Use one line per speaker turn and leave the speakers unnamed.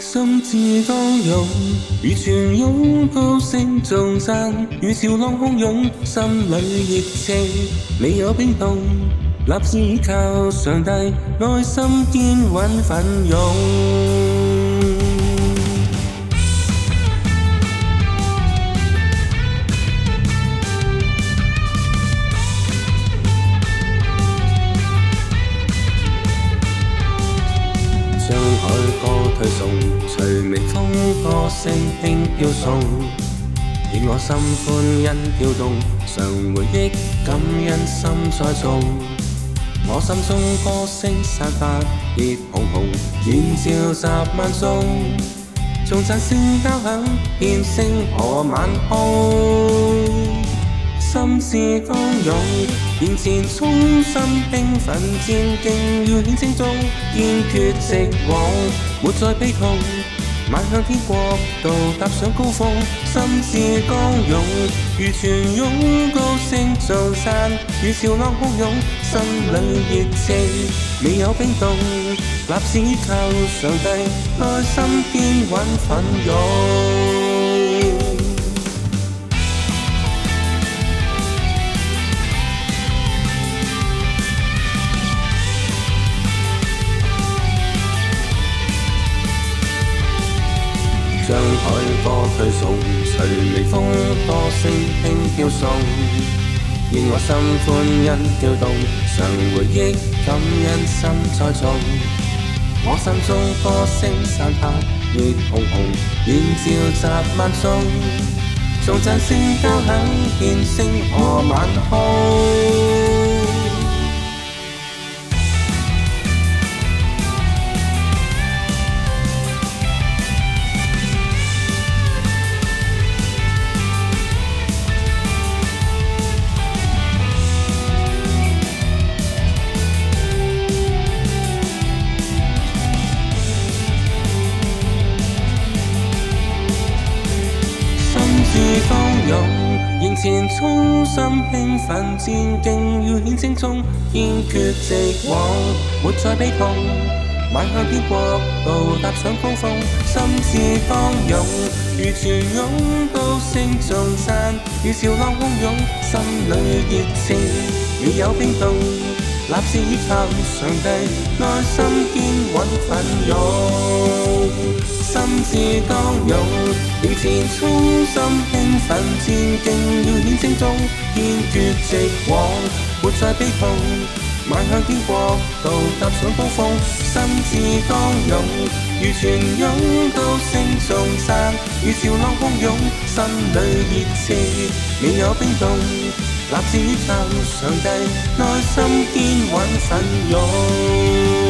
心志刚勇，如泉涌高声撞山，如潮浪汹涌，心里热血未有冰冻。立志靠上帝，内心坚稳奋勇。歌聲輕飄送，令我心歡欣跳動，常回憶感恩心栽種。我心中歌聲散發熱紅紅，豔照集萬眾。頌讚聲交響，變聲何晚空。心事剛湧，面前衷心興奮，戰勁要顯聲中，堅決直往，沒再悲痛。迈向天国到踏上高峰，心志刚勇，如泉涌，高声唱散，与潮浪汹涌，心里热情未有冰冻，立志靠上帝，内心坚稳奋勇。将海波推送，随微风歌声轻飘送，愿我心欢欣跳动，常回忆感恩心栽种。我心中歌声散发热烘烘，愿照集万众，从赞声交响，见星河晚空。勇迎前，衷心兴奋，战进要显声踪，坚决直往，没再悲痛。迈向天国路，踏上高峰，心志方勇，如泉涌，都声颂赞，与潮浪汹涌，心里热情没有冰冻，立志依靠上帝，内心坚稳奋勇。心志剛勇，以前衷心興奮，戰勁要顯聲中，堅決直往，沒再悲痛。邁向天國，度踏上高峰，心志剛勇，如泉湧到聖眾山，與潮浪洶湧，心裏熱切，未有冰凍，立志倚靠上帝，內心堅穩奮勇。